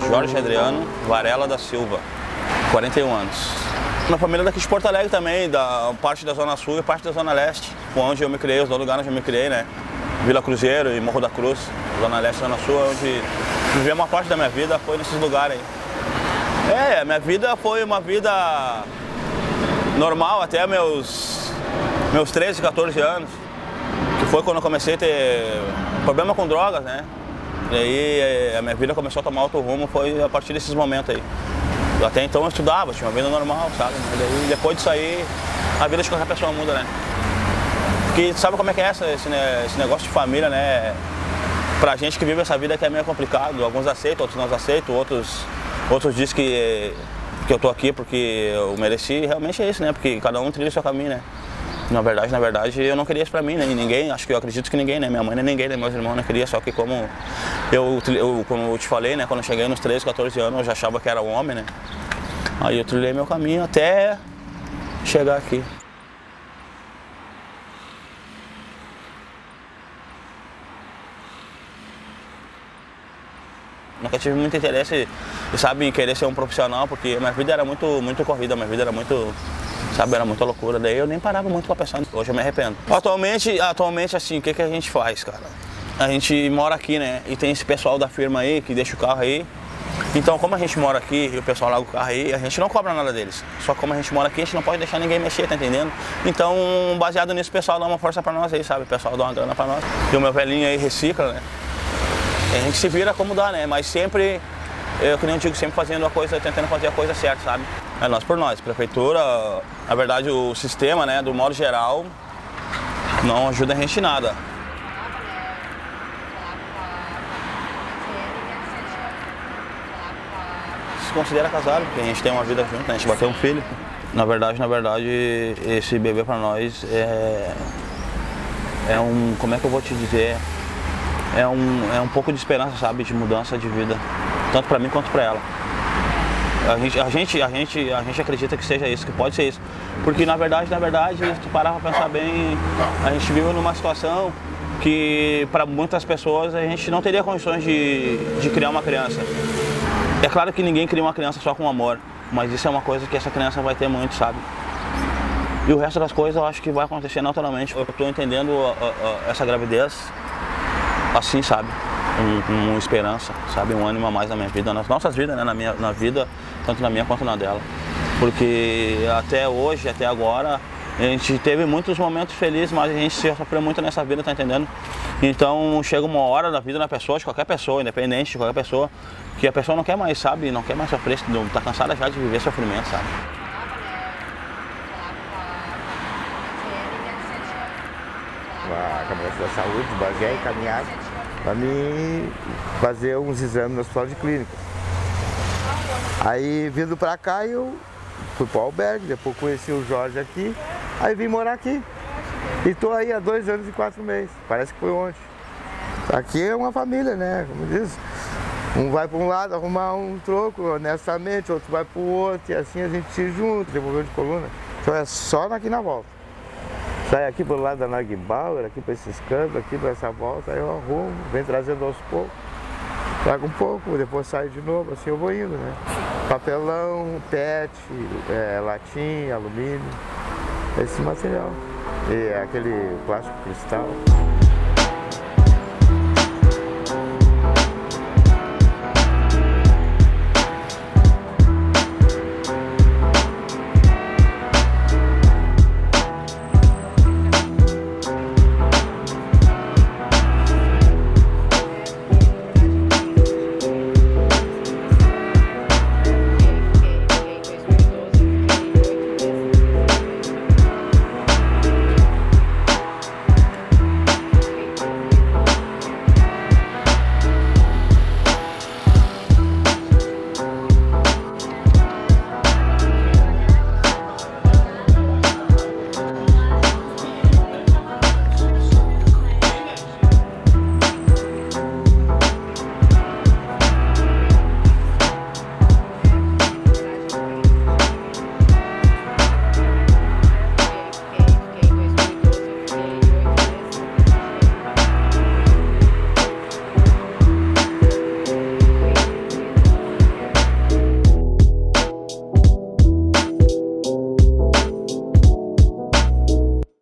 é Jorge Adriano Varela da Silva, 41 anos. Minha família é daqui de Porto Alegre também, da parte da Zona Sul e parte da Zona Leste, onde eu me criei, os dois lugares onde eu me criei, né? Vila Cruzeiro e Morro da Cruz, Zona Leste e Zona Sul, onde vivi uma parte da minha vida foi nesses lugares aí. É, minha vida foi uma vida normal até meus, meus 13, 14 anos, que foi quando eu comecei a ter problema com drogas, né? E aí eh, a minha vida começou a tomar outro rumo, foi a partir desses momentos aí. Até então eu estudava, tinha uma vida normal, sabe? Mas aí, depois disso aí, a vida de qualquer pessoa muda, né? Porque sabe como é que é essa, esse, né, esse negócio de família, né? Pra gente que vive essa vida que é meio complicado, alguns aceitam, outros não aceitam, outros, outros dizem que, que eu tô aqui porque eu mereci, realmente é isso, né? Porque cada um trilha o seu caminho, né? Na verdade, na verdade, eu não queria isso pra mim, né? E ninguém, acho que eu acredito que ninguém, né? Minha mãe nem ninguém, né? Meus irmãos não queria, só que como eu, eu, como eu te falei, né? Quando eu cheguei nos 13, 14 anos, eu já achava que era um homem, né? Aí eu trilhei meu caminho até chegar aqui. Nunca tive muito interesse, sabe, em querer ser um profissional, porque minha vida era muito, muito corrida, minha vida era muito, sabe, era muita loucura. Daí eu nem parava muito pra pensar. Hoje eu me arrependo. Atualmente, atualmente assim, o que, que a gente faz, cara? A gente mora aqui, né? E tem esse pessoal da firma aí que deixa o carro aí. Então, como a gente mora aqui e o pessoal larga o carro aí, a gente não cobra nada deles. Só como a gente mora aqui, a gente não pode deixar ninguém mexer, tá entendendo? Então, baseado nisso, o pessoal dá uma força pra nós aí, sabe? O pessoal dá uma grana pra nós. E o meu velhinho aí recicla, né? A gente se vira como dá, né? Mas sempre, eu que nem digo, sempre fazendo a coisa, tentando fazer a coisa certa, sabe? É nós por nós. Prefeitura, na verdade, o sistema, né, do modo geral, não ajuda a gente em nada. Se considera casado, porque a gente tem uma vida junto, né? a gente vai ter um filho. Na verdade, na verdade, esse bebê para nós é, é um, como é que eu vou te dizer, é um, é um pouco de esperança, sabe, de mudança de vida, tanto para mim quanto para ela. A gente, a, gente, a, gente, a gente acredita que seja isso, que pode ser isso. Porque na verdade, na verdade, se tu parar para pensar bem, a gente vive numa situação que para muitas pessoas a gente não teria condições de, de criar uma criança. É claro que ninguém cria uma criança só com amor, mas isso é uma coisa que essa criança vai ter muito, sabe? E o resto das coisas eu acho que vai acontecer naturalmente. Eu estou entendendo essa gravidez assim, sabe? Com, com esperança, sabe? Um ânimo a mais na minha vida, nas nossas vidas, né? Na minha na vida, tanto na minha quanto na dela. Porque até hoje, até agora, a gente teve muitos momentos felizes, mas a gente sofreu muito nessa vida, tá entendendo? Então chega uma hora da vida da pessoa, de qualquer pessoa, independente de qualquer pessoa, que a pessoa não quer mais, sabe? Não quer mais sofrer, tá cansada já de viver sofrimento, sabe? a Câmara da Saúde, Bagé e caminhada para me fazer uns exames no hospital de clínica. Aí vindo para cá eu fui para o albergue, depois conheci o Jorge aqui, aí vim morar aqui. E estou aí há dois anos e quatro meses, parece que foi ontem. Aqui é uma família, né? Como diz, um vai para um lado arrumar um troco honestamente, outro vai para o outro, e assim a gente se junta, devolveu de coluna. Então é só aqui na volta. Sai aqui pelo lado da Nagbauer, aqui para esses cantos, aqui para essa volta, aí eu arrumo, vem trazendo aos poucos. Trago um pouco, depois sai de novo, assim eu vou indo, né? Papelão, PET, é, latim, alumínio, esse material. E aquele plástico cristal.